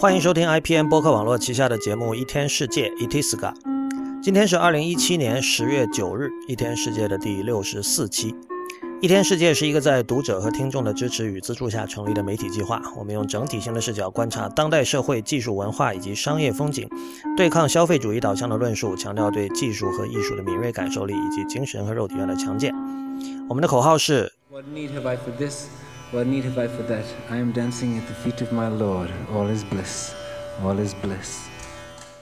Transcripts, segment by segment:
欢迎收听 IPN 播客网络旗下的节目《一天世界》（Itiska）。今天是二零一七年十月九日，《一天世界》的第六十四期。《一天世界》是一个在读者和听众的支持与资助下成立的媒体计划。我们用整体性的视角观察当代社会、技术、文化以及商业风景，对抗消费主义导向的论述，强调对技术和艺术的敏锐感受力以及精神和肉体上的强健。我们的口号是。What need have I for this? What need have I for that? I am dancing at the feet of my Lord. All is bliss. All is bliss.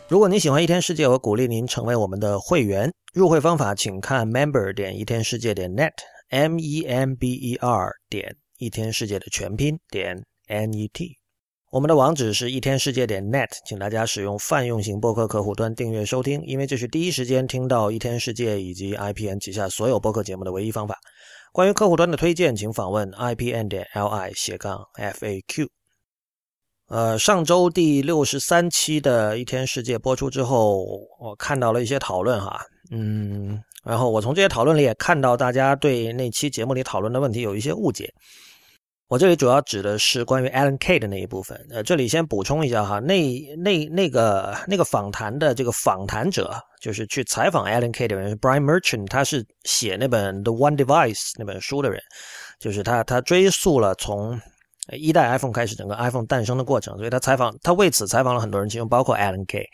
如果您喜欢一天世界，我鼓励您成为我们的会员。入会方法请看 member 点一天世界点 net，m e m b e r 点一天世界的全拼点 n e t。我们的网址是一天世界点 net，请大家使用泛用型播客客户端订阅收听，因为这是第一时间听到一天世界以及 IPN 旗下所有播客节目的唯一方法。关于客户端的推荐，请访问 ipn 点 li 斜杠 faq。呃，上周第六十三期的一天世界播出之后，我看到了一些讨论哈，嗯，然后我从这些讨论里也看到大家对那期节目里讨论的问题有一些误解。我这里主要指的是关于 Alan K 的那一部分。呃，这里先补充一下哈，那那那个那个访谈的这个访谈者，就是去采访 Alan K 的人 Brian Merchant，他是写那本 The One Device 那本书的人，就是他他追溯了从一代 iPhone 开始整个 iPhone 诞生的过程，所以他采访他为此采访了很多人，其中包括 Alan K。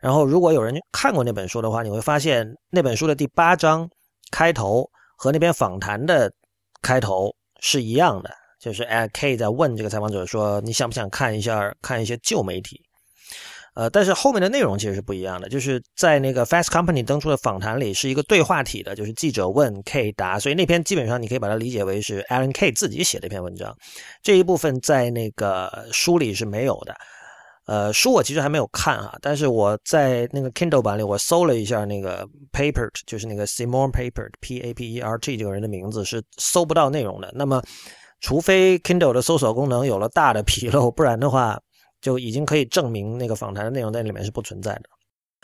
然后如果有人看过那本书的话，你会发现那本书的第八章开头和那篇访谈的开头是一样的。就是 K 在问这个采访者说：“你想不想看一下看一些旧媒体？”呃，但是后面的内容其实是不一样的。就是在那个 Fast Company 登出的访谈里是一个对话体的，就是记者问 K 答，所以那篇基本上你可以把它理解为是 Alan K 自己写的一篇文章。这一部分在那个书里是没有的。呃，书我其实还没有看啊，但是我在那个 Kindle 版里我搜了一下那个 Paper，就是那个 Simon Paper P A P E R T 这个人的名字是搜不到内容的。那么除非 Kindle 的搜索功能有了大的纰漏，不然的话，就已经可以证明那个访谈的内容在里面是不存在的。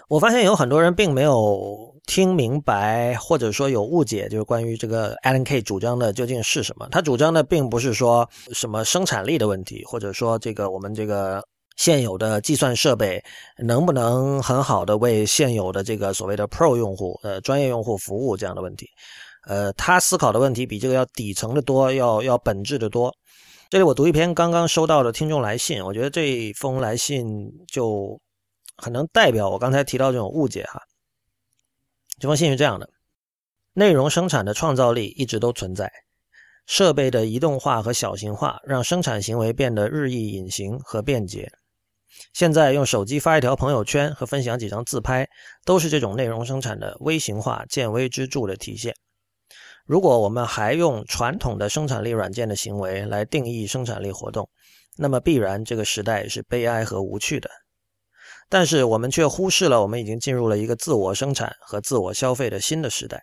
我发现有很多人并没有听明白，或者说有误解，就是关于这个 Alan K 主张的究竟是什么。他主张的并不是说什么生产力的问题，或者说这个我们这个现有的计算设备能不能很好的为现有的这个所谓的 Pro 用户、呃专业用户服务这样的问题。呃，他思考的问题比这个要底层的多，要要本质的多。这里我读一篇刚刚收到的听众来信，我觉得这封来信就很能代表我刚才提到这种误解哈。这封信是这样的：内容生产的创造力一直都存在，设备的移动化和小型化让生产行为变得日益隐形和便捷。现在用手机发一条朋友圈和分享几张自拍，都是这种内容生产的微型化见微知著的体现。如果我们还用传统的生产力软件的行为来定义生产力活动，那么必然这个时代是悲哀和无趣的。但是我们却忽视了，我们已经进入了一个自我生产和自我消费的新的时代。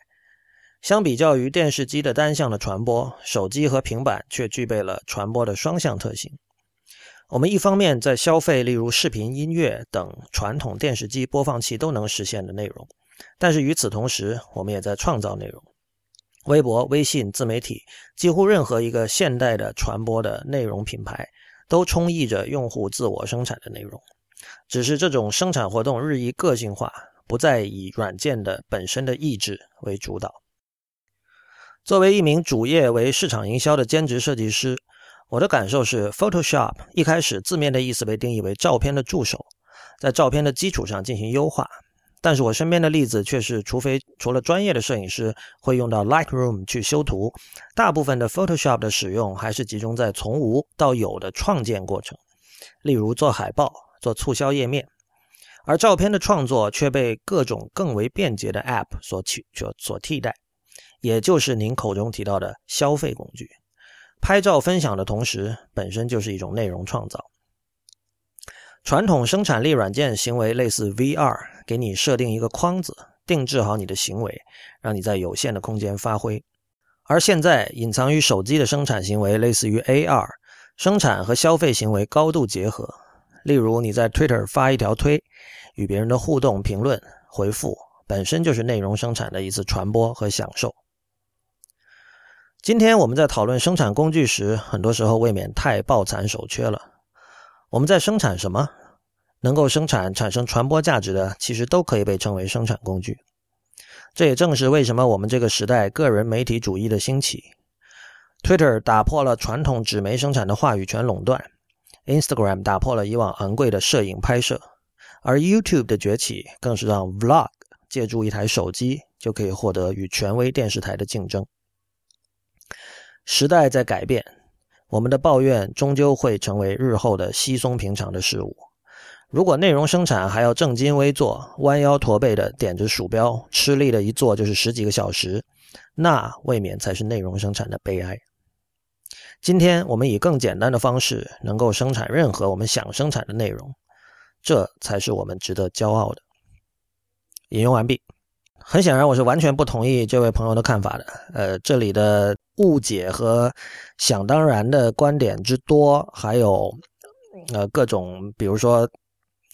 相比较于电视机的单向的传播，手机和平板却具备了传播的双向特性。我们一方面在消费，例如视频、音乐等传统电视机播放器都能实现的内容，但是与此同时，我们也在创造内容。微博、微信、自媒体，几乎任何一个现代的传播的内容品牌，都充溢着用户自我生产的内容。只是这种生产活动日益个性化，不再以软件的本身的意志为主导。作为一名主业为市场营销的兼职设计师，我的感受是，Photoshop 一开始字面的意思被定义为照片的助手，在照片的基础上进行优化。但是我身边的例子却是，除非除了专业的摄影师会用到 Lightroom 去修图，大部分的 Photoshop 的使用还是集中在从无到有的创建过程，例如做海报、做促销页面，而照片的创作却被各种更为便捷的 App 所取所所替代，也就是您口中提到的消费工具。拍照分享的同时，本身就是一种内容创造。传统生产力软件行为类似 VR，给你设定一个框子，定制好你的行为，让你在有限的空间发挥。而现在隐藏于手机的生产行为类似于 AR，生产和消费行为高度结合。例如你在 Twitter 发一条推，与别人的互动、评论、回复，本身就是内容生产的一次传播和享受。今天我们在讨论生产工具时，很多时候未免太抱残守缺了。我们在生产什么？能够生产产生传播价值的，其实都可以被称为生产工具。这也正是为什么我们这个时代个人媒体主义的兴起，Twitter 打破了传统纸媒生产的话语权垄断，Instagram 打破了以往昂贵的摄影拍摄，而 YouTube 的崛起更是让 Vlog 借助一台手机就可以获得与权威电视台的竞争。时代在改变，我们的抱怨终究会成为日后的稀松平常的事物。如果内容生产还要正襟危坐、弯腰驼背的点着鼠标，吃力的一坐就是十几个小时，那未免才是内容生产的悲哀。今天我们以更简单的方式能够生产任何我们想生产的内容，这才是我们值得骄傲的。引用完毕。很显然，我是完全不同意这位朋友的看法的。呃，这里的误解和想当然的观点之多，还有呃各种，比如说。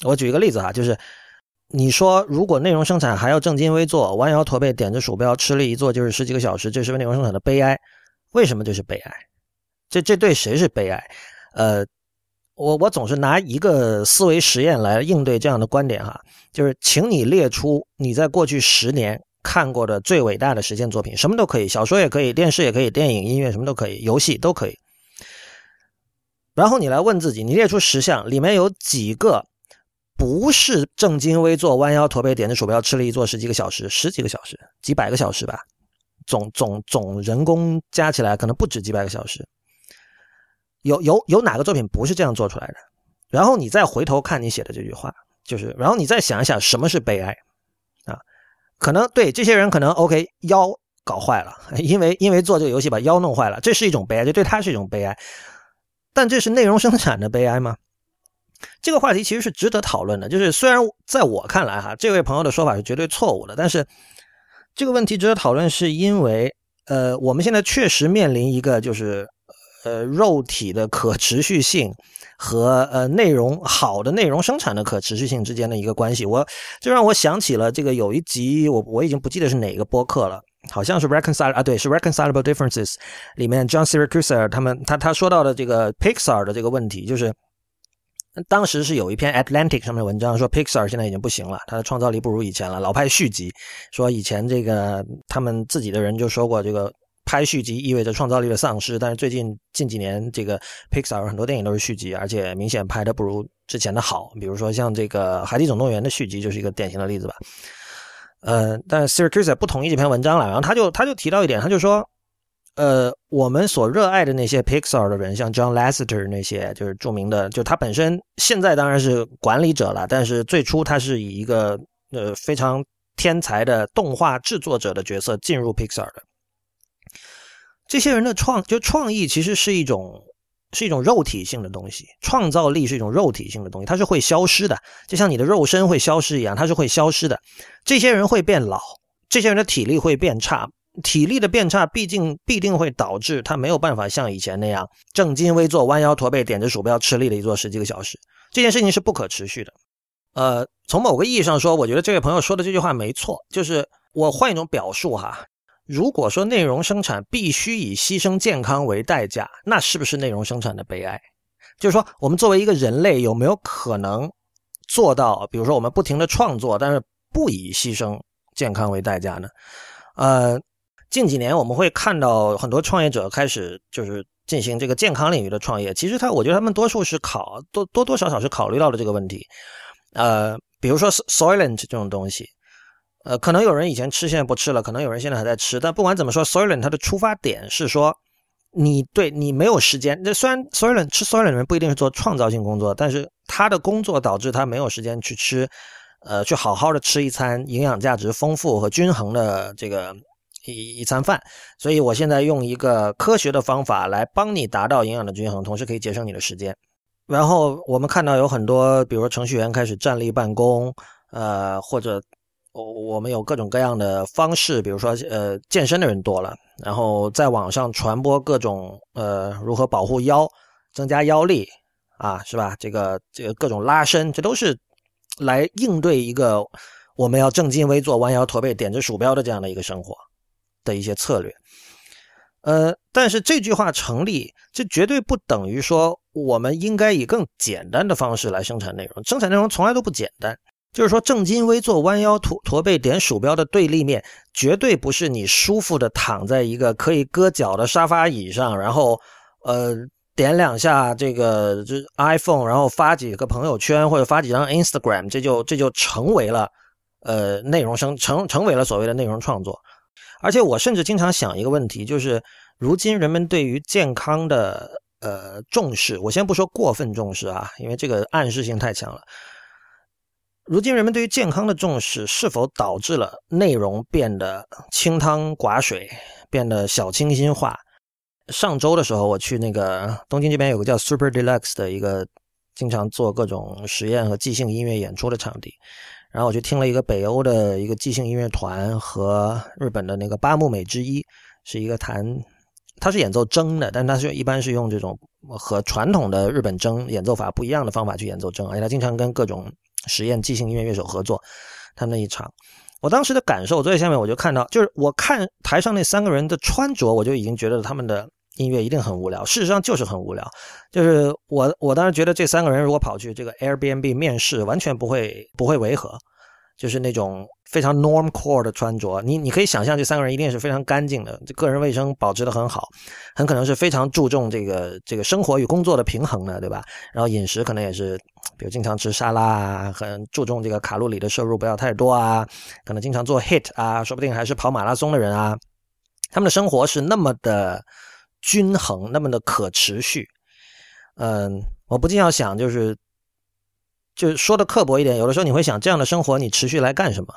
我举一个例子哈，就是你说如果内容生产还要正襟危坐、弯腰驼背、点着鼠标，吃力一坐就是十几个小时，这是内容生产的悲哀。为什么这是悲哀？这这对谁是悲哀？呃，我我总是拿一个思维实验来应对这样的观点哈，就是请你列出你在过去十年看过的最伟大的实践作品，什么都可以，小说也可以，电视也可以，电影、音乐什么都可以，游戏都可以。然后你来问自己，你列出十项，里面有几个？不是正襟危坐、弯腰驼背、点着鼠标吃力一坐十几个小时、十几个小时、几百个小时吧，总总总人工加起来可能不止几百个小时。有有有哪个作品不是这样做出来的？然后你再回头看你写的这句话，就是然后你再想一想什么是悲哀啊？可能对这些人可能 OK 腰搞坏了，因为因为做这个游戏把腰弄坏了，这是一种悲哀，这对他是一种悲哀。但这是内容生产的悲哀吗？这个话题其实是值得讨论的，就是虽然在我看来哈，这位朋友的说法是绝对错误的，但是这个问题值得讨论，是因为呃，我们现在确实面临一个就是呃，肉体的可持续性和呃内容好的内容生产的可持续性之间的一个关系。我就让我想起了这个有一集，我我已经不记得是哪个播客了，好像是 Reconcile 啊，对，是 Reconcilable Differences 里面 John Siracusa 他们他他说到的这个 Pixar 的这个问题，就是。当时是有一篇 Atlantic 上面的文章说，Pixar 现在已经不行了，它的创造力不如以前了，老拍续集。说以前这个他们自己的人就说过，这个拍续集意味着创造力的丧失。但是最近近几年，这个 Pixar 很多电影都是续集，而且明显拍的不如之前的好。比如说像这个《海底总动员》的续集就是一个典型的例子吧。呃，但 Siracusa 不同意这篇文章了，然后他就他就提到一点，他就说。呃，我们所热爱的那些 Pixar 的人，像 John Lasseter 那些，就是著名的，就他本身现在当然是管理者了，但是最初他是以一个呃非常天才的动画制作者的角色进入 Pixar 的。这些人的创就创意其实是一种是一种肉体性的东西，创造力是一种肉体性的东西，它是会消失的，就像你的肉身会消失一样，它是会消失的。这些人会变老，这些人的体力会变差。体力的变差，毕竟必定会导致他没有办法像以前那样正襟危坐、弯腰驼背、点着鼠标吃力的一坐十几个小时。这件事情是不可持续的。呃，从某个意义上说，我觉得这位朋友说的这句话没错。就是我换一种表述哈，如果说内容生产必须以牺牲健康为代价，那是不是内容生产的悲哀？就是说，我们作为一个人类，有没有可能做到，比如说我们不停的创作，但是不以牺牲健康为代价呢？呃。近几年我们会看到很多创业者开始就是进行这个健康领域的创业。其实他，我觉得他们多数是考多多多少少是考虑到了这个问题。呃，比如说 Soylent 这种东西，呃，可能有人以前吃，现在不吃了；可能有人现在还在吃。但不管怎么说，Soylent 它的出发点是说，你对你没有时间。那虽然 Soylent 吃 solent 的人不一定是做创造性工作，但是他的工作导致他没有时间去吃，呃，去好好的吃一餐营养价值丰富和均衡的这个。一一餐饭，所以我现在用一个科学的方法来帮你达到营养的均衡，同时可以节省你的时间。然后我们看到有很多，比如说程序员开始站立办公，呃，或者我们有各种各样的方式，比如说呃，健身的人多了，然后在网上传播各种呃如何保护腰、增加腰力啊，是吧？这个这个各种拉伸，这都是来应对一个我们要正襟危坐、弯腰驼背、点着鼠标的这样的一个生活。的一些策略，呃，但是这句话成立，这绝对不等于说我们应该以更简单的方式来生产内容。生产内容从来都不简单。就是说，正襟危坐、弯腰驼驼背点鼠标的对立面，绝对不是你舒服的躺在一个可以搁脚的沙发椅上，然后呃点两下这个就 iPhone，然后发几个朋友圈或者发几张 Instagram，这就这就成为了呃内容生成成为了所谓的内容创作。而且我甚至经常想一个问题，就是如今人们对于健康的呃重视，我先不说过分重视啊，因为这个暗示性太强了。如今人们对于健康的重视，是否导致了内容变得清汤寡水，变得小清新化？上周的时候，我去那个东京这边有个叫 Super Deluxe 的一个经常做各种实验和即兴音乐演出的场地，然后我去听了一个北欧的一个即兴音乐团和日本的那个八木美之一，是一个弹，他是演奏筝的，但他是一般是用这种和传统的日本筝演奏法不一样的方法去演奏筝，而且他经常跟各种。实验即兴音乐乐手合作，他那一场，我当时的感受，我坐在下面我就看到，就是我看台上那三个人的穿着，我就已经觉得他们的音乐一定很无聊。事实上就是很无聊，就是我我当时觉得这三个人如果跑去这个 Airbnb 面试，完全不会不会违和，就是那种。非常 norm core 的穿着，你你可以想象这三个人一定是非常干净的，个人卫生保持的很好，很可能是非常注重这个这个生活与工作的平衡的，对吧？然后饮食可能也是，比如经常吃沙拉啊，很注重这个卡路里的摄入不要太多啊，可能经常做 hit 啊，说不定还是跑马拉松的人啊，他们的生活是那么的均衡，那么的可持续。嗯，我不禁要想就是。就是说的刻薄一点，有的时候你会想，这样的生活你持续来干什么？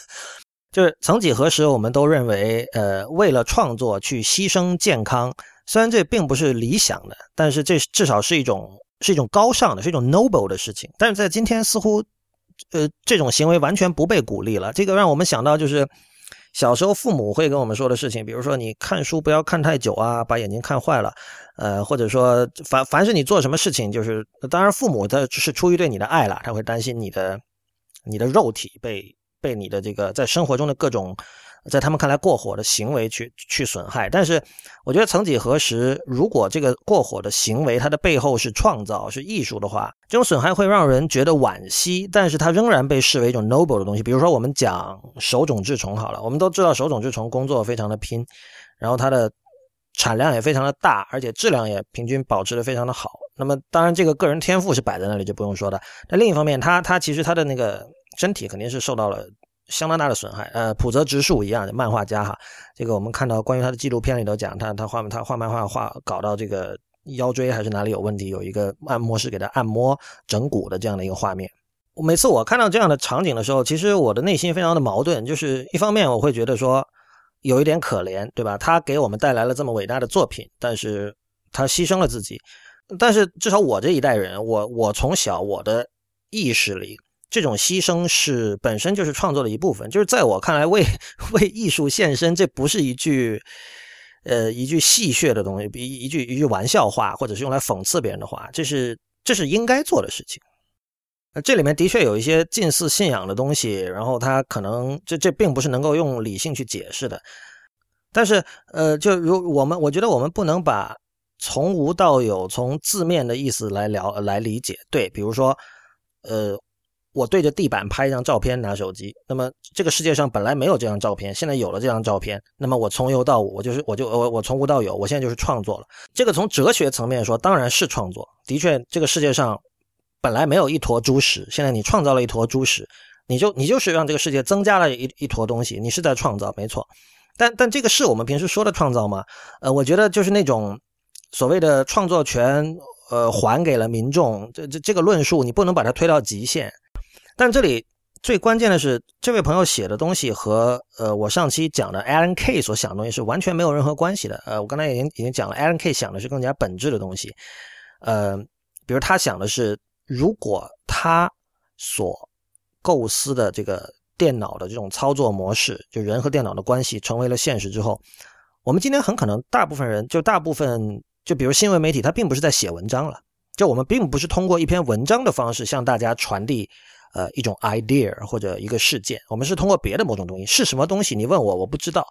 就是曾几何时，我们都认为，呃，为了创作去牺牲健康，虽然这并不是理想的，但是这至少是一种是一种高尚的，是一种 noble 的事情。但是在今天，似乎，呃，这种行为完全不被鼓励了。这个让我们想到就是。小时候父母会跟我们说的事情，比如说你看书不要看太久啊，把眼睛看坏了，呃，或者说凡凡是你做什么事情，就是当然父母他是出于对你的爱了，他会担心你的你的肉体被被你的这个在生活中的各种。在他们看来，过火的行为去去损害，但是我觉得，曾几何时，如果这个过火的行为它的背后是创造、是艺术的话，这种损害会让人觉得惋惜，但是它仍然被视为一种 noble 的东西。比如说，我们讲手冢治虫好了，我们都知道手冢治虫工作非常的拼，然后它的产量也非常的大，而且质量也平均保持的非常的好。那么，当然这个个人天赋是摆在那里就不用说的。那另一方面，他他其实他的那个身体肯定是受到了。相当大的损害，呃，浦泽直树一样的漫画家哈，这个我们看到关于他的纪录片里头讲，他他画他画漫画画搞到这个腰椎还是哪里有问题，有一个按摩师给他按摩整骨的这样的一个画面。每次我看到这样的场景的时候，其实我的内心非常的矛盾，就是一方面我会觉得说有一点可怜，对吧？他给我们带来了这么伟大的作品，但是他牺牲了自己，但是至少我这一代人，我我从小我的意识里。这种牺牲是本身就是创作的一部分，就是在我看来，为 为艺术献身，这不是一句，呃，一句戏谑的东西，一一句一句玩笑话，或者是用来讽刺别人的话，这是这是应该做的事情。那这里面的确有一些近似信仰的东西，然后它可能这这并不是能够用理性去解释的。但是，呃，就如我们，我觉得我们不能把从无到有，从字面的意思来聊来理解。对，比如说，呃。我对着地板拍一张照片，拿手机。那么这个世界上本来没有这张照片，现在有了这张照片。那么我从有到无，我就是我就我我从无到有，我现在就是创作了。这个从哲学层面说，当然是创作。的确，这个世界上本来没有一坨猪屎，现在你创造了一坨猪屎，你就你就是让这个世界增加了一一坨东西，你是在创造，没错。但但这个是我们平时说的创造吗？呃，我觉得就是那种所谓的创作权，呃，还给了民众，这这这个论述，你不能把它推到极限。但这里最关键的是，这位朋友写的东西和呃我上期讲的 Alan K 所想的东西是完全没有任何关系的。呃，我刚才已经已经讲了，Alan K 想的是更加本质的东西。呃，比如他想的是，如果他所构思的这个电脑的这种操作模式，就人和电脑的关系成为了现实之后，我们今天很可能大部分人，就大部分，就比如新闻媒体，他并不是在写文章了，就我们并不是通过一篇文章的方式向大家传递。呃，一种 idea 或者一个事件，我们是通过别的某种东西，是什么东西？你问我，我不知道。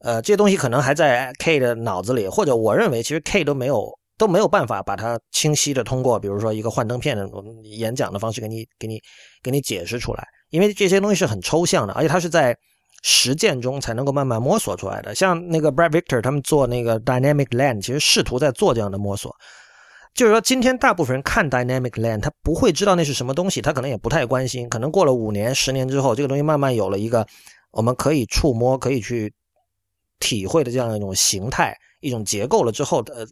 呃，这些东西可能还在 K 的脑子里，或者我认为其实 K 都没有都没有办法把它清晰的通过，比如说一个幻灯片的演讲的方式给你给你给你解释出来，因为这些东西是很抽象的，而且它是在实践中才能够慢慢摸索出来的。像那个 Brad Victor 他们做那个 Dynamic Land，其实试图在做这样的摸索。就是说，今天大部分人看 Dynamic Land，他不会知道那是什么东西，他可能也不太关心。可能过了五年、十年之后，这个东西慢慢有了一个我们可以触摸、可以去体会的这样一种形态、一种结构了之后的。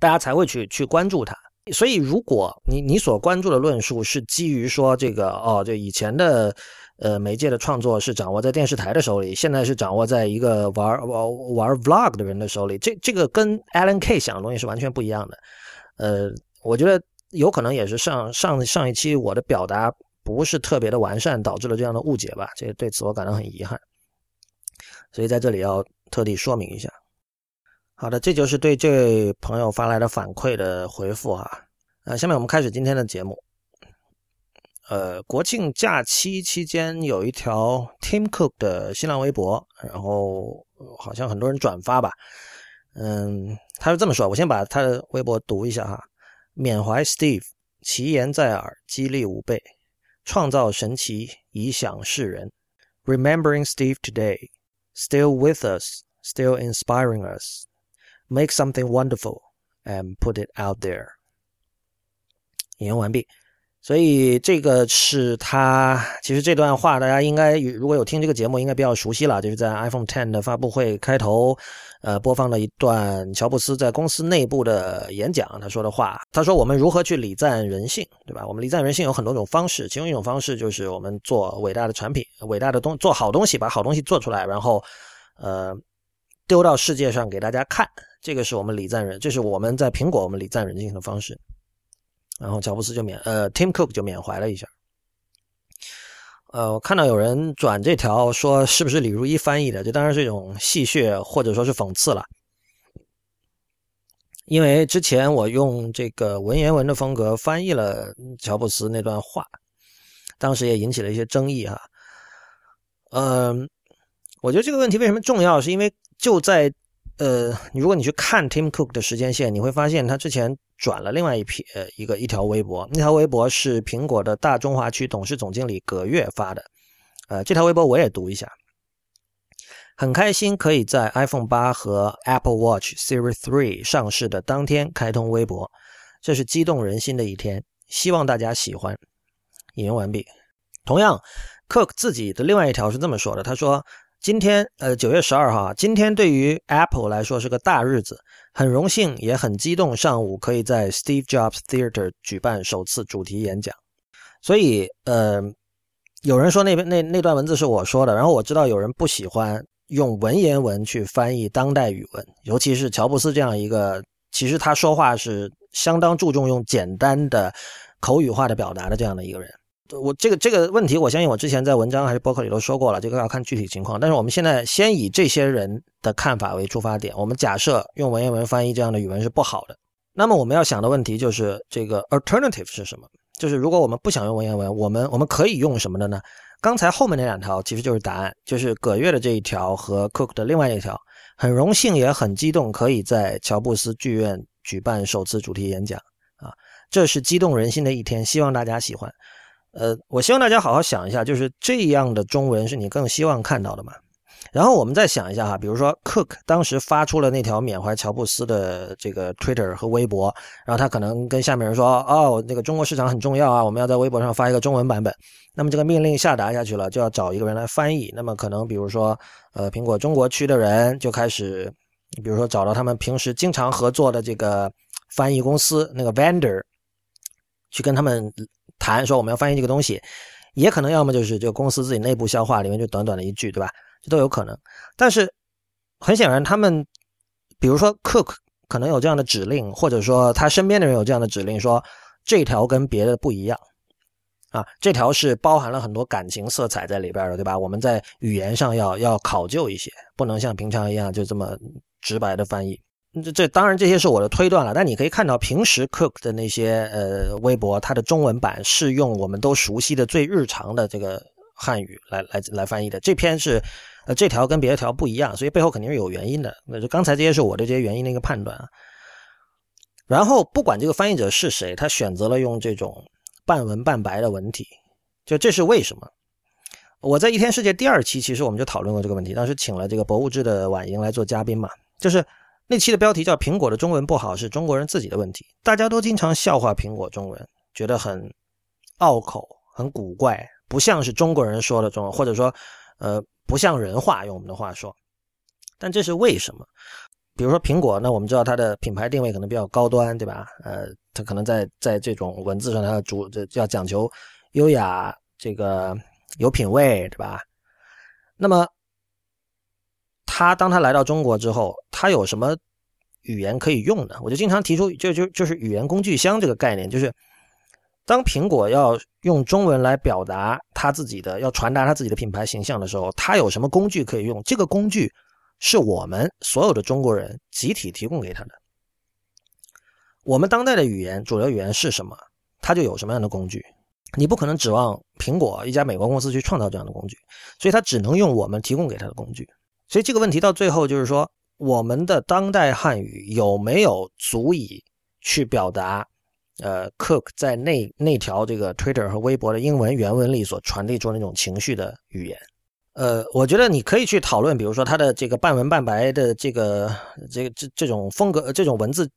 大家才会去去关注它，所以如果你你所关注的论述是基于说这个哦，这以前的呃媒介的创作是掌握在电视台的手里，现在是掌握在一个玩玩玩 vlog 的人的手里，这这个跟 Alan K 想的东西是完全不一样的。呃，我觉得有可能也是上上上一期我的表达不是特别的完善，导致了这样的误解吧。这对此我感到很遗憾，所以在这里要特地说明一下。好的，这就是对这位朋友发来的反馈的回复哈。呃，下面我们开始今天的节目。呃，国庆假期期间有一条 Tim Cook 的新浪微博，然后好像很多人转发吧。嗯，他是这么说，我先把他的微博读一下哈。缅怀 Steve，奇言在耳，激励吾辈，创造神奇，以享世人。Remembering Steve today, still with us, still inspiring us. Make something wonderful and put it out there。引用完毕。所以这个是他，其实这段话大家应该如果有听这个节目，应该比较熟悉了。就是在 iPhone ten 的发布会开头，呃，播放了一段乔布斯在公司内部的演讲，他说的话。他说：“我们如何去礼赞人性，对吧？我们礼赞人性有很多种方式，其中一种方式就是我们做伟大的产品，伟大的东做好东西，把好东西做出来，然后，呃，丢到世界上给大家看。”这个是我们礼赞人，这是我们在苹果我们礼赞人性的方式。然后乔布斯就缅呃，Tim Cook 就缅怀了一下。呃，我看到有人转这条说是不是李如一翻译的？这当然是一种戏谑或者说是讽刺了。因为之前我用这个文言文的风格翻译了乔布斯那段话，当时也引起了一些争议哈。嗯，我觉得这个问题为什么重要？是因为就在。呃，如果你去看 Tim Cook 的时间线，你会发现他之前转了另外一批呃一个一条微博，那条微博是苹果的大中华区董事总经理葛月发的，呃，这条微博我也读一下。很开心可以在 iPhone 八和 Apple Watch Series 3上市的当天开通微博，这是激动人心的一天，希望大家喜欢。引用完毕。同样，Cook 自己的另外一条是这么说的，他说。今天，呃，九月十二号，今天对于 Apple 来说是个大日子，很荣幸也很激动，上午可以在 Steve Jobs Theater 举办首次主题演讲。所以，呃，有人说那边那那段文字是我说的，然后我知道有人不喜欢用文言文去翻译当代语文，尤其是乔布斯这样一个，其实他说话是相当注重用简单的口语化的表达的这样的一个人。我这个这个问题，我相信我之前在文章还是博客里都说过了，这个要看具体情况。但是我们现在先以这些人的看法为出发点，我们假设用文言文翻译这样的语文是不好的。那么我们要想的问题就是这个 alternative 是什么？就是如果我们不想用文言文，我们我们可以用什么的呢？刚才后面那两条其实就是答案，就是葛月的这一条和 Cook 的另外一条。很荣幸也很激动，可以在乔布斯剧院举办首次主题演讲啊，这是激动人心的一天，希望大家喜欢。呃，我希望大家好好想一下，就是这样的中文是你更希望看到的吗？然后我们再想一下哈，比如说 Cook 当时发出了那条缅怀乔布斯的这个 Twitter 和微博，然后他可能跟下面人说：“哦，那个中国市场很重要啊，我们要在微博上发一个中文版本。”那么这个命令下达下去了，就要找一个人来翻译。那么可能比如说，呃，苹果中国区的人就开始，比如说找到他们平时经常合作的这个翻译公司那个 vendor，去跟他们。谈说我们要翻译这个东西，也可能要么就是这个公司自己内部消化，里面就短短的一句，对吧？这都有可能。但是很显然，他们比如说 Cook 可能有这样的指令，或者说他身边的人有这样的指令，说这条跟别的不一样啊，这条是包含了很多感情色彩在里边的，对吧？我们在语言上要要考究一些，不能像平常一样就这么直白的翻译。这这当然这些是我的推断了，但你可以看到平时 Cook 的那些呃微博，它的中文版是用我们都熟悉的最日常的这个汉语来来来翻译的。这篇是呃这条跟别的条不一样，所以背后肯定是有原因的。那就刚才这些是我的这些原因的一个判断啊。然后不管这个翻译者是谁，他选择了用这种半文半白的文体，就这是为什么？我在一天世界第二期，其实我们就讨论过这个问题，当时请了这个博物志的婉莹来做嘉宾嘛，就是那期的标题叫“苹果的中文不好是中国人自己的问题”，大家都经常笑话苹果中文，觉得很拗口、很古怪，不像是中国人说的中文，或者说，呃，不像人话，用我们的话说。但这是为什么？比如说苹果，那我们知道它的品牌定位可能比较高端，对吧？呃，它可能在在这种文字上，它主这要讲求优雅，这个。有品位，对吧？那么，他当他来到中国之后，他有什么语言可以用呢？我就经常提出，就就就是语言工具箱这个概念，就是当苹果要用中文来表达他自己的，要传达他自己的品牌形象的时候，他有什么工具可以用？这个工具是我们所有的中国人集体提供给他的。我们当代的语言主流语言是什么？他就有什么样的工具？你不可能指望苹果一家美国公司去创造这样的工具，所以它只能用我们提供给他的工具。所以这个问题到最后就是说，我们的当代汉语有没有足以去表达，呃，Cook 在那那条这个 Twitter 和微博的英文原文里所传递出那种情绪的语言？呃，我觉得你可以去讨论，比如说他的这个半文半白的这个这个这这种风格，这种文字。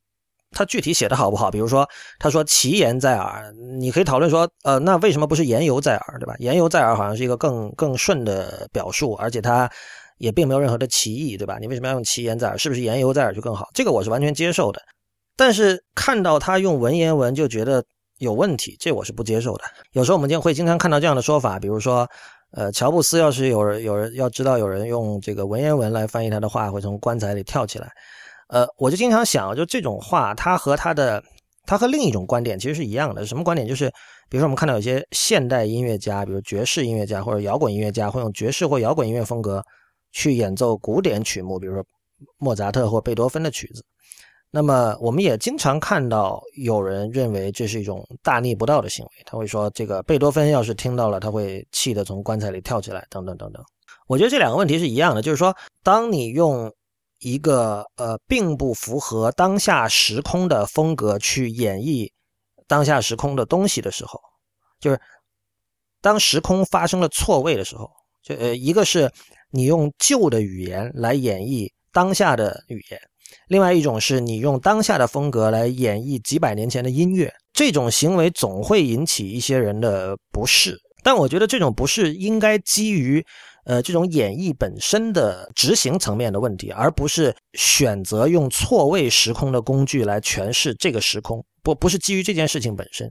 他具体写的好不好？比如说，他说“其言在耳”，你可以讨论说，呃，那为什么不是“言犹在耳”，对吧？“言犹在耳”好像是一个更更顺的表述，而且它也并没有任何的歧义，对吧？你为什么要用“其言在耳”？是不是“言犹在耳”就更好？这个我是完全接受的。但是看到他用文言文就觉得有问题，这我是不接受的。有时候我们就会经常看到这样的说法，比如说，呃，乔布斯要是有人有人要知道有人用这个文言文来翻译他的话，会从棺材里跳起来。呃，我就经常想，就这种话，他和他的，他和另一种观点其实是一样的。什么观点？就是，比如说我们看到有些现代音乐家，比如爵士音乐家或者摇滚音乐家，会用爵士或摇滚音乐风格去演奏古典曲目，比如说莫扎特或贝多芬的曲子。那么，我们也经常看到有人认为这是一种大逆不道的行为，他会说，这个贝多芬要是听到了，他会气得从棺材里跳起来，等等等等。我觉得这两个问题是一样的，就是说，当你用。一个呃，并不符合当下时空的风格去演绎当下时空的东西的时候，就是当时空发生了错位的时候，就呃，一个是你用旧的语言来演绎当下的语言，另外一种是你用当下的风格来演绎几百年前的音乐，这种行为总会引起一些人的不适。但我觉得这种不适应该基于。呃，这种演绎本身的执行层面的问题，而不是选择用错位时空的工具来诠释这个时空，不不是基于这件事情本身。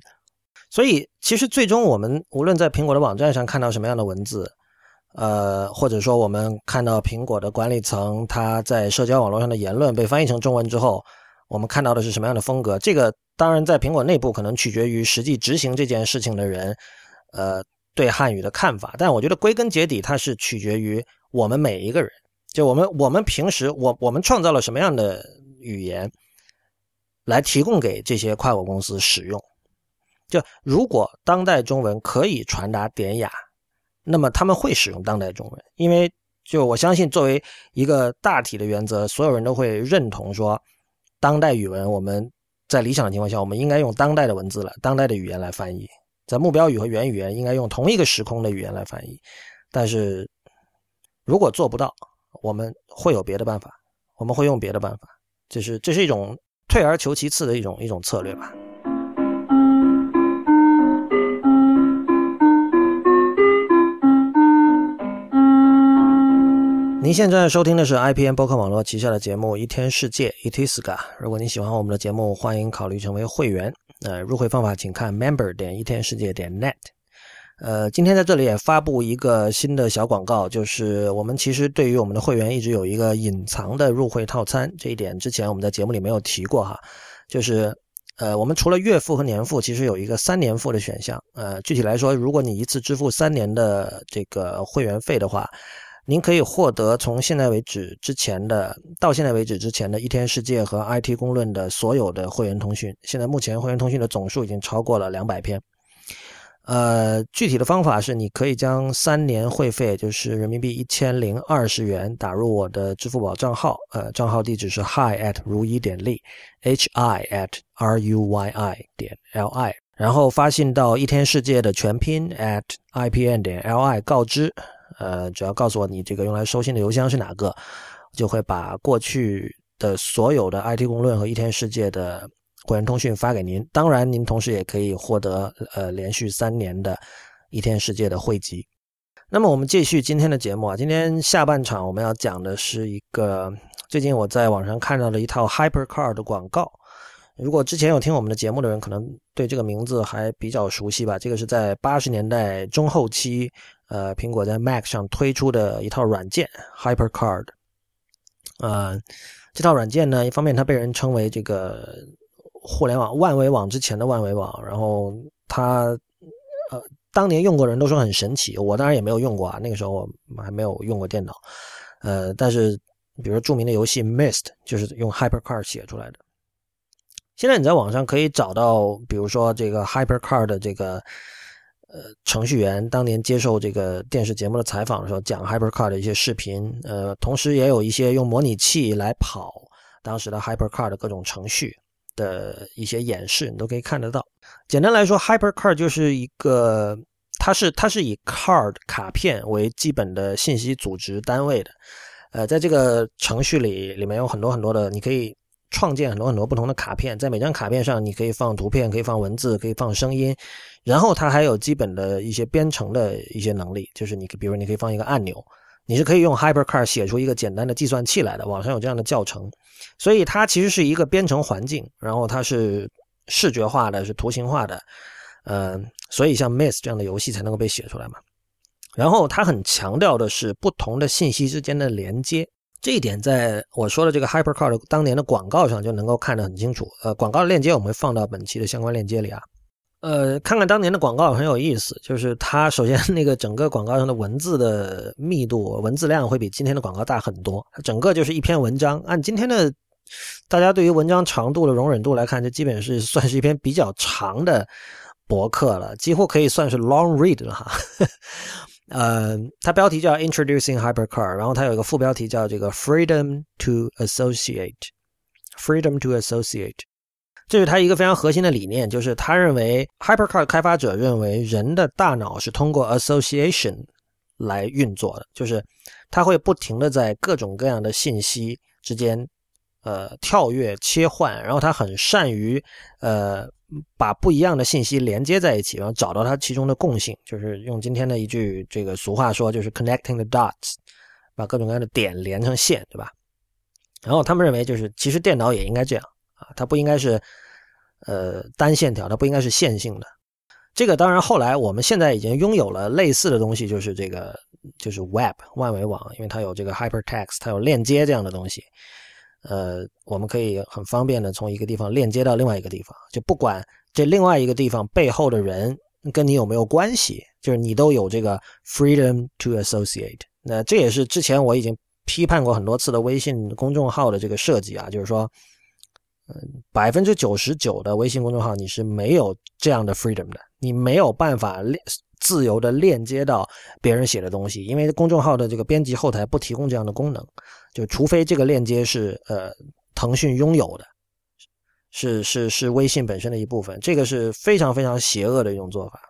所以，其实最终我们无论在苹果的网站上看到什么样的文字，呃，或者说我们看到苹果的管理层他在社交网络上的言论被翻译成中文之后，我们看到的是什么样的风格？这个当然在苹果内部可能取决于实际执行这件事情的人，呃。对汉语的看法，但我觉得归根结底，它是取决于我们每一个人。就我们，我们平时，我我们创造了什么样的语言，来提供给这些跨国公司使用。就如果当代中文可以传达典雅，那么他们会使用当代中文，因为就我相信，作为一个大体的原则，所有人都会认同说，当代语文我们在理想的情况下，我们应该用当代的文字来，当代的语言来翻译。在目标语和原语言应该用同一个时空的语言来翻译，但是如果做不到，我们会有别的办法，我们会用别的办法，这是这是一种退而求其次的一种一种策略吧。您现在收听的是 IPN 播客网络旗下的节目《一天世界》Itiska。如果你喜欢我们的节目，欢迎考虑成为会员。呃，入会方法请看 member 点一天世界点 net。呃，今天在这里也发布一个新的小广告，就是我们其实对于我们的会员一直有一个隐藏的入会套餐，这一点之前我们在节目里没有提过哈。就是呃，我们除了月付和年付，其实有一个三年付的选项。呃，具体来说，如果你一次支付三年的这个会员费的话。您可以获得从现在为止之前的到现在为止之前的一天世界和 IT 公论的所有的会员通讯。现在目前会员通讯的总数已经超过了两百篇。呃，具体的方法是，你可以将三年会费，就是人民币一千零二十元，打入我的支付宝账号，呃，账号地址是 hi at 如一点 li，h i at r u y i 点 l i，然后发信到一天世界的全拼 at i p n 点 l i 告知，呃，只要告诉我你这个用来收信的邮箱是哪个，就会把过去的所有的 IT 公论和一天世界的。会员通讯发给您，当然您同时也可以获得呃连续三年的一天世界的汇集。那么我们继续今天的节目啊，今天下半场我们要讲的是一个最近我在网上看到了一套 Hypercar 的广告。如果之前有听我们的节目的人，可能对这个名字还比较熟悉吧。这个是在八十年代中后期，呃，苹果在 Mac 上推出的一套软件 HyperCard。呃，这套软件呢，一方面它被人称为这个。互联网万维网之前的万维网，然后它呃当年用过人都说很神奇，我当然也没有用过啊，那个时候我还没有用过电脑，呃，但是比如说著名的游戏 Mist 就是用 HyperCard 写出来的。现在你在网上可以找到，比如说这个 HyperCard 的这个呃程序员当年接受这个电视节目的采访的时候讲 HyperCard 的一些视频，呃，同时也有一些用模拟器来跑当时的 HyperCard 的各种程序。的一些演示，你都可以看得到。简单来说，HyperCard 就是一个，它是它是以 card 卡片为基本的信息组织单位的。呃，在这个程序里，里面有很多很多的，你可以创建很多很多不同的卡片。在每张卡片上，你可以放图片，可以放文字，可以放声音。然后它还有基本的一些编程的一些能力，就是你比如你可以放一个按钮。你是可以用 Hypercar 写出一个简单的计算器来的，网上有这样的教程，所以它其实是一个编程环境，然后它是视觉化的，是图形化的，嗯，所以像 Miss 这样的游戏才能够被写出来嘛。然后它很强调的是不同的信息之间的连接，这一点在我说的这个 HyperCard 当年的广告上就能够看得很清楚。呃，广告链接我们会放到本期的相关链接里啊。呃，看看当年的广告很有意思，就是它首先那个整个广告上的文字的密度、文字量会比今天的广告大很多。整个就是一篇文章，按今天的大家对于文章长度的容忍度来看，这基本是算是一篇比较长的博客了，几乎可以算是 long read 了哈。呃，它标题叫 Introducing Hypercar，然后它有一个副标题叫这个 Freedom to Associate，Freedom to Associate。这是他一个非常核心的理念，就是他认为 HyperCard 开发者认为人的大脑是通过 association 来运作的，就是他会不停的在各种各样的信息之间，呃，跳跃切换，然后他很善于呃把不一样的信息连接在一起，然后找到它其中的共性，就是用今天的一句这个俗话说，就是 connecting the dots，把各种各样的点连成线，对吧？然后他们认为，就是其实电脑也应该这样。啊，它不应该是，呃，单线条，它不应该是线性的。这个当然，后来我们现在已经拥有了类似的东西，就是这个，就是 Web 万维网，因为它有这个 Hypertext，它有链接这样的东西。呃，我们可以很方便的从一个地方链接到另外一个地方，就不管这另外一个地方背后的人跟你有没有关系，就是你都有这个 freedom to associate。那这也是之前我已经批判过很多次的微信公众号的这个设计啊，就是说。嗯，百分之九十九的微信公众号你是没有这样的 freedom 的，你没有办法链自由的链接到别人写的东西，因为公众号的这个编辑后台不提供这样的功能，就除非这个链接是呃腾讯拥有的，是是是微信本身的一部分，这个是非常非常邪恶的一种做法。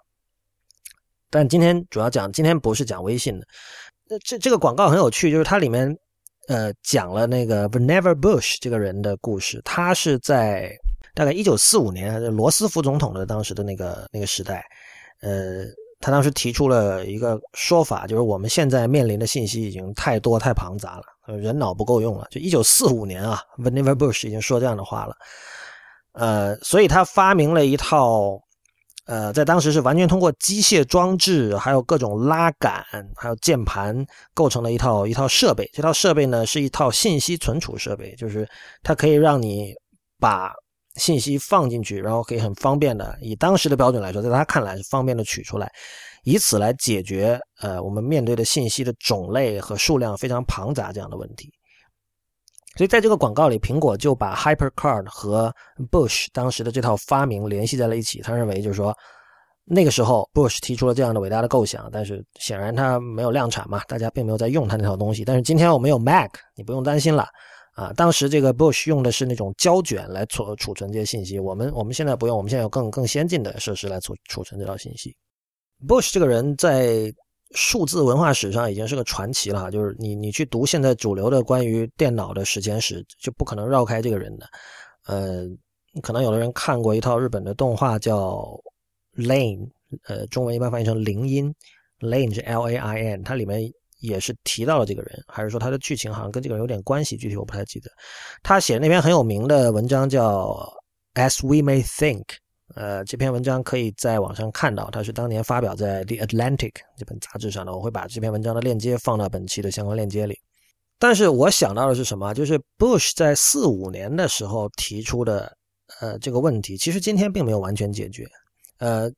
但今天主要讲，今天不是讲微信的，那这这个广告很有趣，就是它里面。呃，讲了那个 Vannevar Bush 这个人的故事。他是在大概一九四五年，罗斯福总统的当时的那个那个时代，呃，他当时提出了一个说法，就是我们现在面临的信息已经太多太庞杂了，人脑不够用了。就一九四五年啊，Vannevar Bush 已经说这样的话了。呃，所以他发明了一套。呃，在当时是完全通过机械装置，还有各种拉杆，还有键盘构成的一套一套设备。这套设备呢，是一套信息存储设备，就是它可以让你把信息放进去，然后可以很方便的，以当时的标准来说，在他看来是方便的取出来，以此来解决呃我们面对的信息的种类和数量非常庞杂这样的问题。所以在这个广告里，苹果就把 HyperCard 和 Bush 当时的这套发明联系在了一起。他认为，就是说，那个时候，Bush 提出了这样的伟大的构想，但是显然他没有量产嘛，大家并没有在用他那套东西。但是今天我们有 Mac，你不用担心了啊。当时这个 Bush 用的是那种胶卷来储储存这些信息，我们我们现在不用，我们现在有更更先进的设施来储储存这套信息。Bush 这个人在数字文化史上已经是个传奇了，就是你你去读现在主流的关于电脑的时间史，就不可能绕开这个人的。呃，可能有的人看过一套日本的动画叫。Lane，呃，中文一般翻译成铃音，Lane 是 L A I N，它里面也是提到了这个人，还是说他的剧情好像跟这个人有点关系？具体我不太记得。他写的那篇很有名的文章叫《As We May Think》，呃，这篇文章可以在网上看到，它是当年发表在《The Atlantic》这本杂志上的。我会把这篇文章的链接放到本期的相关链接里。但是我想到的是什么？就是 Bush 在四五年的时候提出的，呃，这个问题，其实今天并没有完全解决。呃，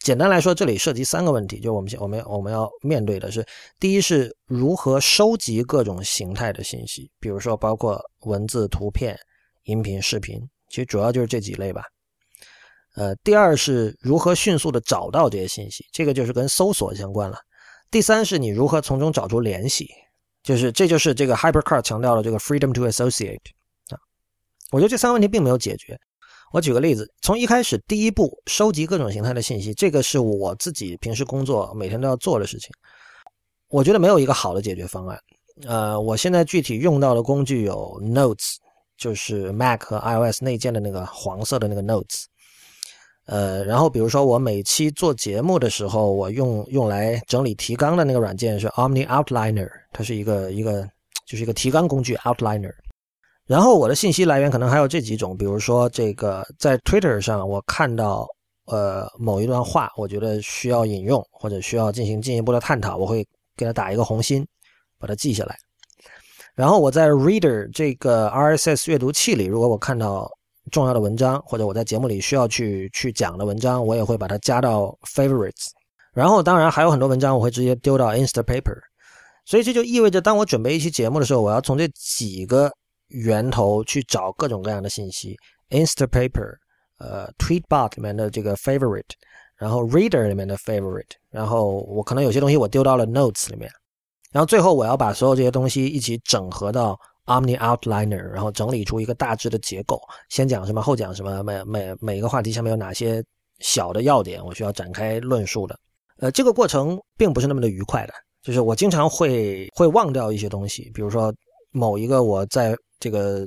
简单来说，这里涉及三个问题，就我们我们我们要面对的是：第一是如何收集各种形态的信息，比如说包括文字、图片、音频、视频，其实主要就是这几类吧。呃，第二是如何迅速的找到这些信息，这个就是跟搜索相关了。第三是你如何从中找出联系，就是这就是这个 Hypercard 强调的这个 freedom to associate 啊。我觉得这三个问题并没有解决。我举个例子，从一开始，第一步收集各种形态的信息，这个是我自己平时工作每天都要做的事情。我觉得没有一个好的解决方案。呃，我现在具体用到的工具有 Notes，就是 Mac 和 iOS 内建的那个黄色的那个 Notes。呃，然后比如说我每期做节目的时候，我用用来整理提纲的那个软件是 Omni Outliner，它是一个一个就是一个提纲工具 Outliner。然后我的信息来源可能还有这几种，比如说这个在 Twitter 上我看到呃某一段话，我觉得需要引用或者需要进行进一步的探讨，我会给他打一个红心，把它记下来。然后我在 Reader 这个 RSS 阅读器里，如果我看到重要的文章或者我在节目里需要去去讲的文章，我也会把它加到 Favorites。然后当然还有很多文章我会直接丢到 Instapaper。所以这就意味着，当我准备一期节目的时候，我要从这几个。源头去找各种各样的信息，Instapaper，呃，Tweetbot 里面的这个 favorite，然后 Reader 里面的 favorite，然后我可能有些东西我丢到了 Notes 里面，然后最后我要把所有这些东西一起整合到 Omni Outliner，然后整理出一个大致的结构，先讲什么，后讲什么，每每每一个话题下面有哪些小的要点，我需要展开论述的。呃，这个过程并不是那么的愉快的，就是我经常会会忘掉一些东西，比如说某一个我在这个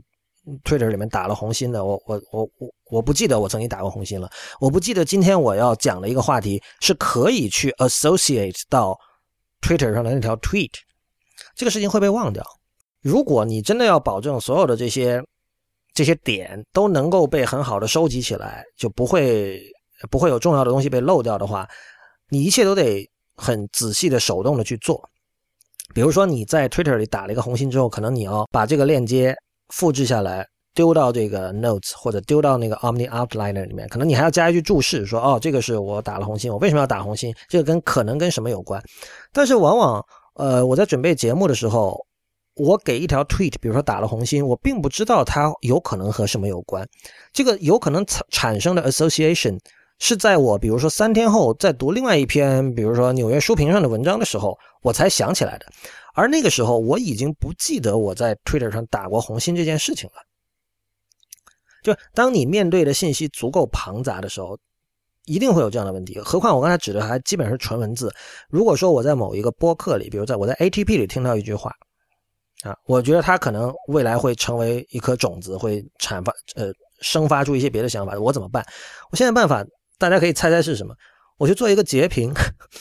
Twitter 里面打了红心的，我我我我我不记得我曾经打过红心了。我不记得今天我要讲的一个话题是可以去 associate 到 Twitter 上的那条 tweet，这个事情会被忘掉。如果你真的要保证所有的这些这些点都能够被很好的收集起来，就不会不会有重要的东西被漏掉的话，你一切都得很仔细的手动的去做。比如说你在 Twitter 里打了一个红心之后，可能你要把这个链接复制下来，丢到这个 Notes 或者丢到那个 Omni Outliner 里面，可能你还要加一句注释，说哦，这个是我打了红心，我为什么要打红心？这个跟可能跟什么有关？但是往往，呃，我在准备节目的时候，我给一条 tweet，比如说打了红心，我并不知道它有可能和什么有关，这个有可能产产生的 association。是在我比如说三天后在读另外一篇，比如说纽约书评上的文章的时候，我才想起来的。而那个时候我已经不记得我在 Twitter 上打过红心这件事情了。就当你面对的信息足够庞杂的时候，一定会有这样的问题。何况我刚才指的还基本是纯文字。如果说我在某一个播客里，比如在我在 ATP 里听到一句话，啊，我觉得它可能未来会成为一颗种子，会产发呃生发出一些别的想法，我怎么办？我现在办法。大家可以猜猜是什么？我就做一个截屏，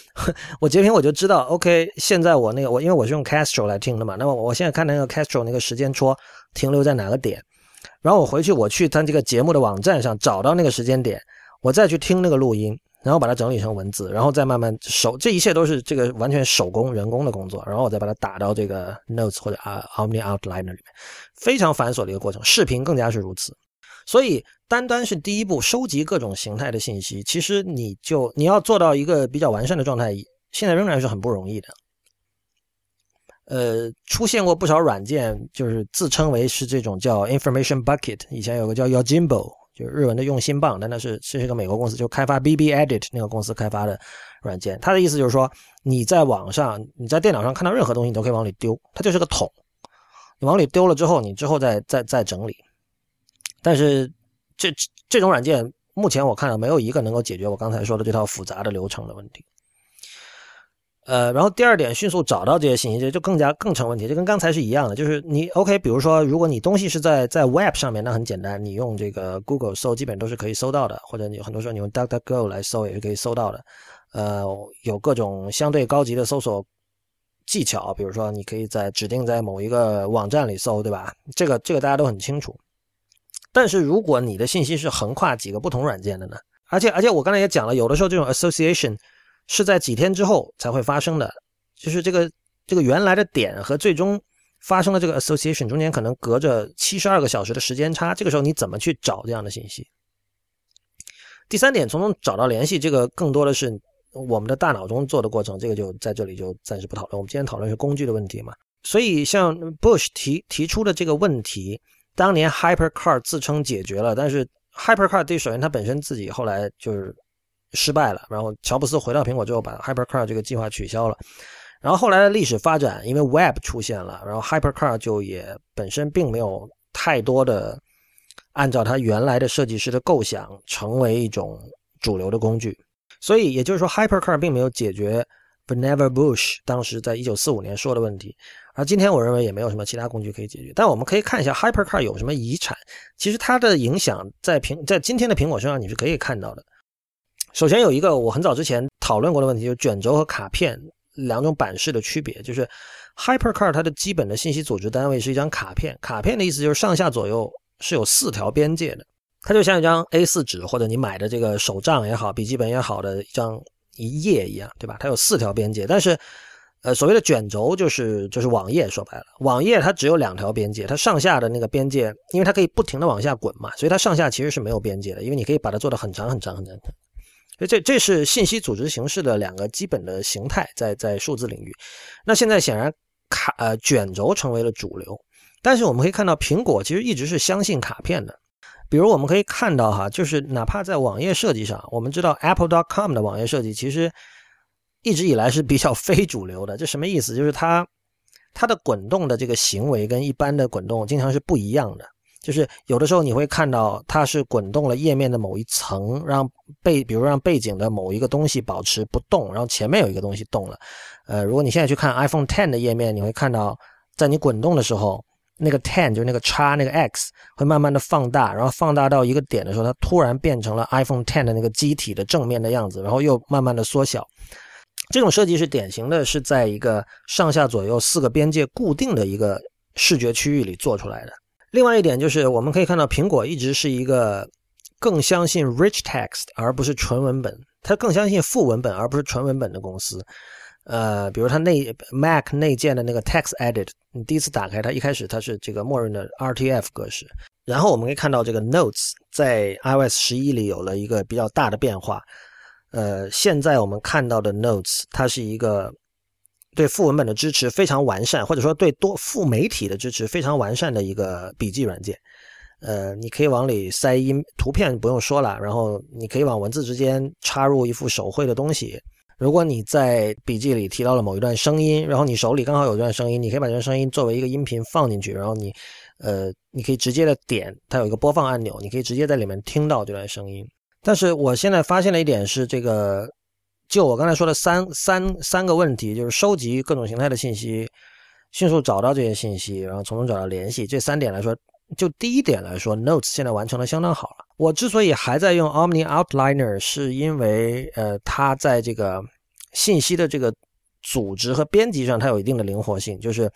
我截屏我就知道。OK，现在我那个我因为我是用 Castro 来听的嘛，那么我现在看那个 Castro 那个时间戳停留在哪个点，然后我回去我去他这个节目的网站上找到那个时间点，我再去听那个录音，然后把它整理成文字，然后再慢慢手，这一切都是这个完全手工人工的工作，然后我再把它打到这个 Notes 或者啊 Omni Outliner 里面，非常繁琐的一个过程。视频更加是如此。所以，单单是第一步收集各种形态的信息，其实你就你要做到一个比较完善的状态，现在仍然是很不容易的。呃，出现过不少软件，就是自称为是这种叫 information bucket，以前有个叫 Yojimbo，就日文的用心棒，但那是是一个美国公司，就开发 BB Edit 那个公司开发的软件。它的意思就是说，你在网上、你在电脑上看到任何东西，你都可以往里丢，它就是个桶。你往里丢了之后，你之后再再再整理。但是这这种软件目前我看到没有一个能够解决我刚才说的这套复杂的流程的问题。呃，然后第二点，迅速找到这些信息，这就更加更成问题。就跟刚才是一样的，就是你 OK，比如说，如果你东西是在在 Web 上面，那很简单，你用这个 Google 搜，基本都是可以搜到的，或者你很多时候你用 DuckDuckGo 来搜也是可以搜到的。呃，有各种相对高级的搜索技巧，比如说你可以在指定在某一个网站里搜，对吧？这个这个大家都很清楚。但是如果你的信息是横跨几个不同软件的呢？而且而且我刚才也讲了，有的时候这种 association。是在几天之后才会发生的，就是这个这个原来的点和最终发生的这个 association 中间可能隔着七十二个小时的时间差，这个时候你怎么去找这样的信息？第三点，从中找到联系，这个更多的是我们的大脑中做的过程，这个就在这里就暂时不讨论。我们今天讨论是工具的问题嘛？所以像 Bush 提提出的这个问题，当年 HyperCard 自称解决了，但是 HyperCard 对首先它本身自己后来就是。失败了，然后乔布斯回到苹果之后，把 HyperCar 这个计划取消了。然后后来的历史发展，因为 Web 出现了，然后 HyperCar 就也本身并没有太多的按照他原来的设计师的构想成为一种主流的工具。所以也就是说，HyperCar 并没有解决 Vannevar Bush 当时在一九四五年说的问题。而今天我认为也没有什么其他工具可以解决。但我们可以看一下 HyperCar 有什么遗产。其实它的影响在苹在今天的苹果身上你是可以看到的。首先有一个我很早之前讨论过的问题，就是卷轴和卡片两种版式的区别。就是 HyperCard 它的基本的信息组织单位是一张卡片，卡片的意思就是上下左右是有四条边界的，它就像一张 A4 纸或者你买的这个手账也好、笔记本也好的一张一页一样，对吧？它有四条边界。但是，呃，所谓的卷轴就是就是网页，说白了，网页它只有两条边界，它上下的那个边界，因为它可以不停的往下滚嘛，所以它上下其实是没有边界的，因为你可以把它做的很长很长很长。所以这这是信息组织形式的两个基本的形态，在在数字领域。那现在显然卡呃卷轴成为了主流，但是我们可以看到苹果其实一直是相信卡片的。比如我们可以看到哈，就是哪怕在网页设计上，我们知道 Apple.com 的网页设计其实一直以来是比较 非主流的。这什么意思？就是它它的滚动的这个行为跟一般的滚动经常是不一样的。就是有的时候你会看到它是滚动了页面的某一层，让背，比如让背景的某一个东西保持不动，然后前面有一个东西动了。呃，如果你现在去看 iPhone Ten 的页面，你会看到，在你滚动的时候，那个 Ten 就是那个叉那个 X 会慢慢的放大，然后放大到一个点的时候，它突然变成了 iPhone Ten 的那个机体的正面的样子，然后又慢慢的缩小。这种设计是典型的，是在一个上下左右四个边界固定的一个视觉区域里做出来的。另外一点就是，我们可以看到，苹果一直是一个更相信 rich text 而不是纯文本，它更相信副文本而不是纯文本的公司。呃，比如它内 Mac 内建的那个 Text Edit，你第一次打开它，一开始它是这个默认的 RTF 格式。然后我们可以看到，这个 Notes 在 iOS 十一里有了一个比较大的变化。呃，现在我们看到的 Notes，它是一个。对副文本的支持非常完善，或者说对多副媒体的支持非常完善的一个笔记软件。呃，你可以往里塞音图片，不用说了，然后你可以往文字之间插入一幅手绘的东西。如果你在笔记里提到了某一段声音，然后你手里刚好有一段声音，你可以把这段声音作为一个音频放进去，然后你，呃，你可以直接的点它有一个播放按钮，你可以直接在里面听到这段声音。但是我现在发现了一点是这个。就我刚才说的三三三个问题，就是收集各种形态的信息，迅速找到这些信息，然后从中找到联系。这三点来说，就第一点来说，Notes 现在完成的相当好了。我之所以还在用 Omni Outliner，是因为呃，它在这个信息的这个组织和编辑上，它有一定的灵活性。就是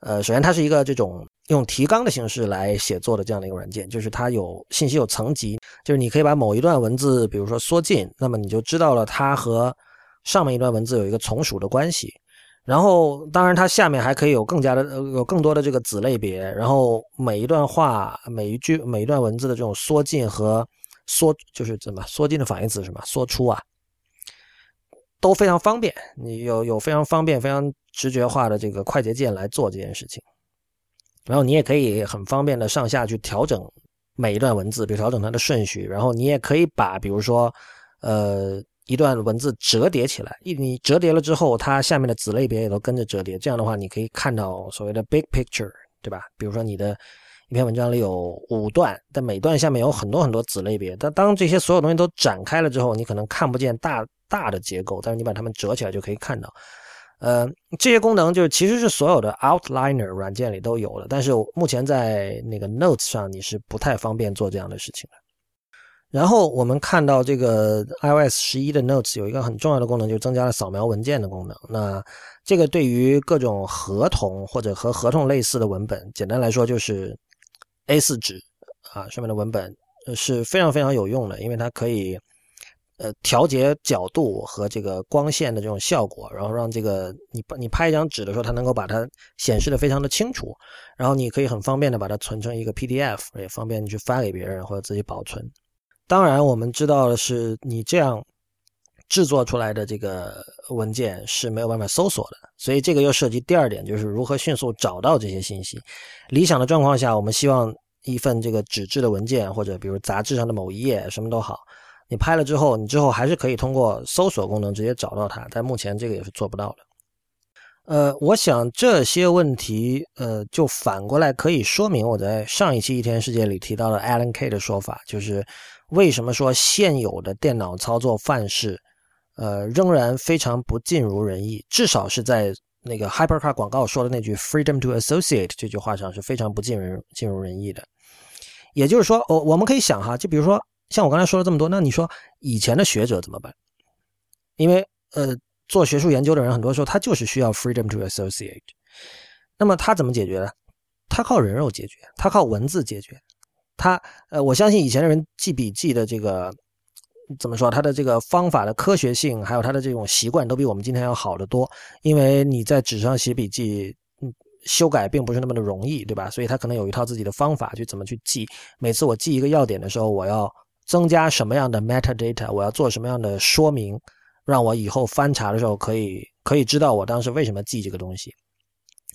呃，首先它是一个这种。用提纲的形式来写作的这样的一个软件，就是它有信息有层级，就是你可以把某一段文字，比如说缩进，那么你就知道了它和上面一段文字有一个从属的关系。然后，当然它下面还可以有更加的有更多的这个子类别，然后每一段话、每一句、每一段文字的这种缩进和缩，就是怎么缩进的反义词什么缩出啊，都非常方便。你有有非常方便、非常直觉化的这个快捷键来做这件事情。然后你也可以很方便的上下去调整每一段文字，比如调整它的顺序，然后你也可以把，比如说，呃，一段文字折叠起来，一你折叠了之后，它下面的子类别也都跟着折叠，这样的话，你可以看到所谓的 big picture，对吧？比如说你的一篇文章里有五段，但每段下面有很多很多子类别，但当这些所有东西都展开了之后，你可能看不见大大的结构，但是你把它们折起来就可以看到。呃，这些功能就是其实是所有的 Outliner 软件里都有的，但是目前在那个 Notes 上你是不太方便做这样的事情的。然后我们看到这个 iOS 十一的 Notes 有一个很重要的功能，就是增加了扫描文件的功能。那这个对于各种合同或者和合同类似的文本，简单来说就是 A4 纸啊上面的文本是非常非常有用的，因为它可以。呃，调节角度和这个光线的这种效果，然后让这个你你拍一张纸的时候，它能够把它显示的非常的清楚，然后你可以很方便的把它存成一个 PDF，也方便你去发给别人或者自己保存。当然，我们知道的是，你这样制作出来的这个文件是没有办法搜索的，所以这个又涉及第二点，就是如何迅速找到这些信息。理想的状况下，我们希望一份这个纸质的文件，或者比如杂志上的某一页，什么都好。你拍了之后，你之后还是可以通过搜索功能直接找到它，但目前这个也是做不到的。呃，我想这些问题，呃，就反过来可以说明我在上一期《一天世界》里提到的 Alan K 的说法，就是为什么说现有的电脑操作范式，呃，仍然非常不尽如人意，至少是在那个 Hypercar 广告说的那句 “Freedom to Associate” 这句话上是非常不尽人尽如人意的。也就是说，我我们可以想哈，就比如说。像我刚才说了这么多，那你说以前的学者怎么办？因为呃，做学术研究的人很多时候他就是需要 freedom to associate。那么他怎么解决呢？他靠人肉解决，他靠文字解决。他呃，我相信以前的人记笔记的这个怎么说？他的这个方法的科学性，还有他的这种习惯，都比我们今天要好得多。因为你在纸上写笔记，嗯，修改并不是那么的容易，对吧？所以他可能有一套自己的方法去怎么去记。每次我记一个要点的时候，我要。增加什么样的 metadata？我要做什么样的说明，让我以后翻查的时候可以可以知道我当时为什么记这个东西？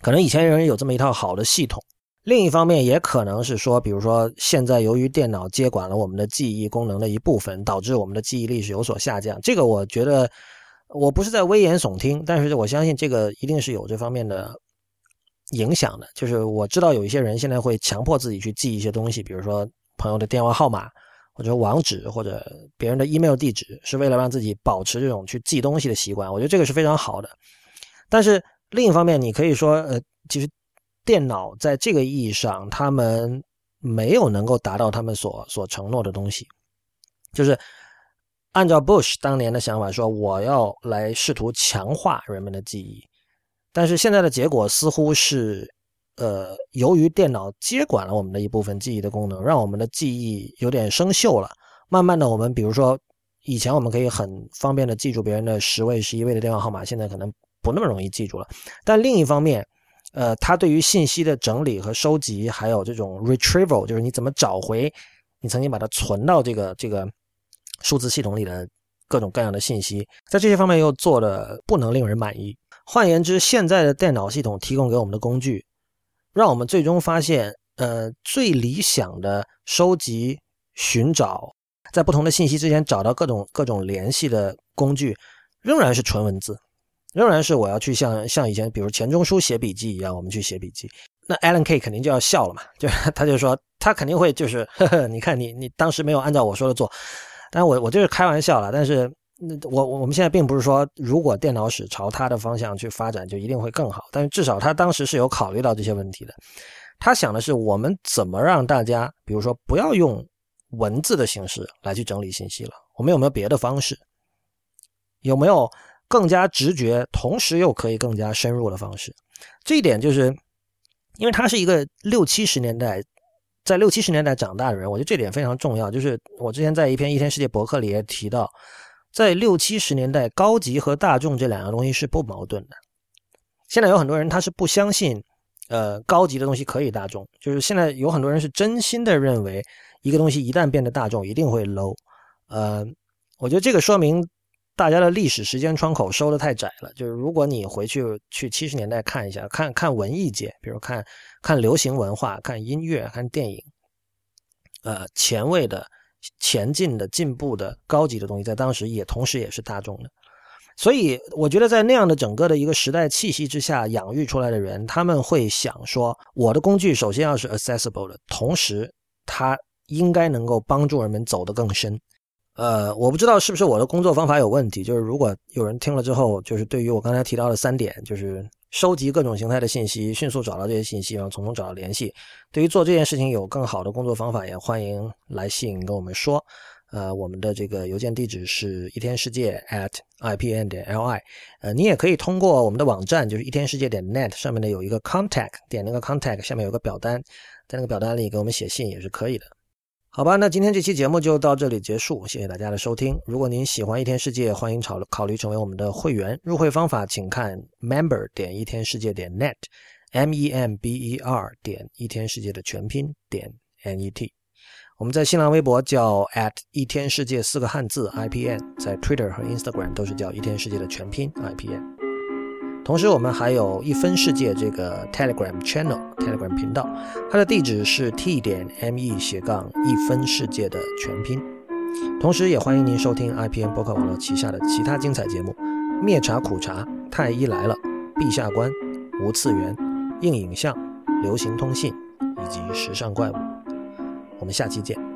可能以前人有这么一套好的系统。另一方面，也可能是说，比如说现在由于电脑接管了我们的记忆功能的一部分，导致我们的记忆力是有所下降。这个我觉得我不是在危言耸听，但是我相信这个一定是有这方面的影响的。就是我知道有一些人现在会强迫自己去记一些东西，比如说朋友的电话号码。或者网址或者别人的 email 地址，是为了让自己保持这种去记东西的习惯。我觉得这个是非常好的。但是另一方面，你可以说，呃，其实电脑在这个意义上，他们没有能够达到他们所所承诺的东西。就是按照 Bush 当年的想法说，我要来试图强化人们的记忆，但是现在的结果似乎是。呃，由于电脑接管了我们的一部分记忆的功能，让我们的记忆有点生锈了。慢慢的，我们比如说，以前我们可以很方便的记住别人的十位、十一位的电话号码，现在可能不那么容易记住了。但另一方面，呃，它对于信息的整理和收集，还有这种 retrieval，就是你怎么找回你曾经把它存到这个这个数字系统里的各种各样的信息，在这些方面又做的不能令人满意。换言之，现在的电脑系统提供给我们的工具。让我们最终发现，呃，最理想的收集、寻找，在不同的信息之间找到各种各种联系的工具，仍然是纯文字，仍然是我要去像像以前，比如钱钟书写笔记一样，我们去写笔记。那 Alan K 肯定就要笑了嘛，就他就说他肯定会就是，呵呵，你看你你当时没有按照我说的做，但我我就是开玩笑了，但是。那我我们现在并不是说，如果电脑史朝他的方向去发展，就一定会更好。但是至少他当时是有考虑到这些问题的。他想的是，我们怎么让大家，比如说不要用文字的形式来去整理信息了？我们有没有别的方式？有没有更加直觉，同时又可以更加深入的方式？这一点就是，因为他是一个六七十年代，在六七十年代长大的人，我觉得这点非常重要。就是我之前在一篇《一天世界》博客里也提到。在六七十年代，高级和大众这两样东西是不矛盾的。现在有很多人他是不相信，呃，高级的东西可以大众。就是现在有很多人是真心的认为，一个东西一旦变得大众，一定会 low。呃，我觉得这个说明大家的历史时间窗口收的太窄了。就是如果你回去去七十年代看一下，看看文艺界，比如看看流行文化、看音乐、看电影，呃前卫的、前进的、进步的、高级的东西，在当时也同时也是大众的。所以，我觉得在那样的整个的一个时代气息之下养育出来的人，他们会想说：我的工具首先要是 accessible 的，同时它应该能够帮助人们走得更深。呃，我不知道是不是我的工作方法有问题。就是如果有人听了之后，就是对于我刚才提到的三点，就是收集各种形态的信息，迅速找到这些信息，然后从中找到联系。对于做这件事情有更好的工作方法，也欢迎来信跟我们说。呃，我们的这个邮件地址是一天世界 at ipn 点 li。呃，你也可以通过我们的网站，就是一天世界点 net 上面呢有一个 contact，点那个 contact 下面有个表单，在那个表单里给我们写信也是可以的。好吧，那今天这期节目就到这里结束，谢谢大家的收听。如果您喜欢一天世界，欢迎考考虑成为我们的会员。入会方法请看 member 点一天世界点 net，m e m b e r 点一天世界的全拼点 n e t。我们在新浪微博叫 at 一天世界四个汉字 i p n，在 Twitter 和 Instagram 都是叫一天世界的全拼 i p n。同时，我们还有一分世界这个 Telegram channel Telegram 频道，它的地址是 t 点 m e 斜杠一分世界的全拼。同时，也欢迎您收听 i p n 播客网络旗下的其他精彩节目：灭茶苦茶、太医来了、陛下观、无次元、硬影像、流行通信以及时尚怪物。我们下期见。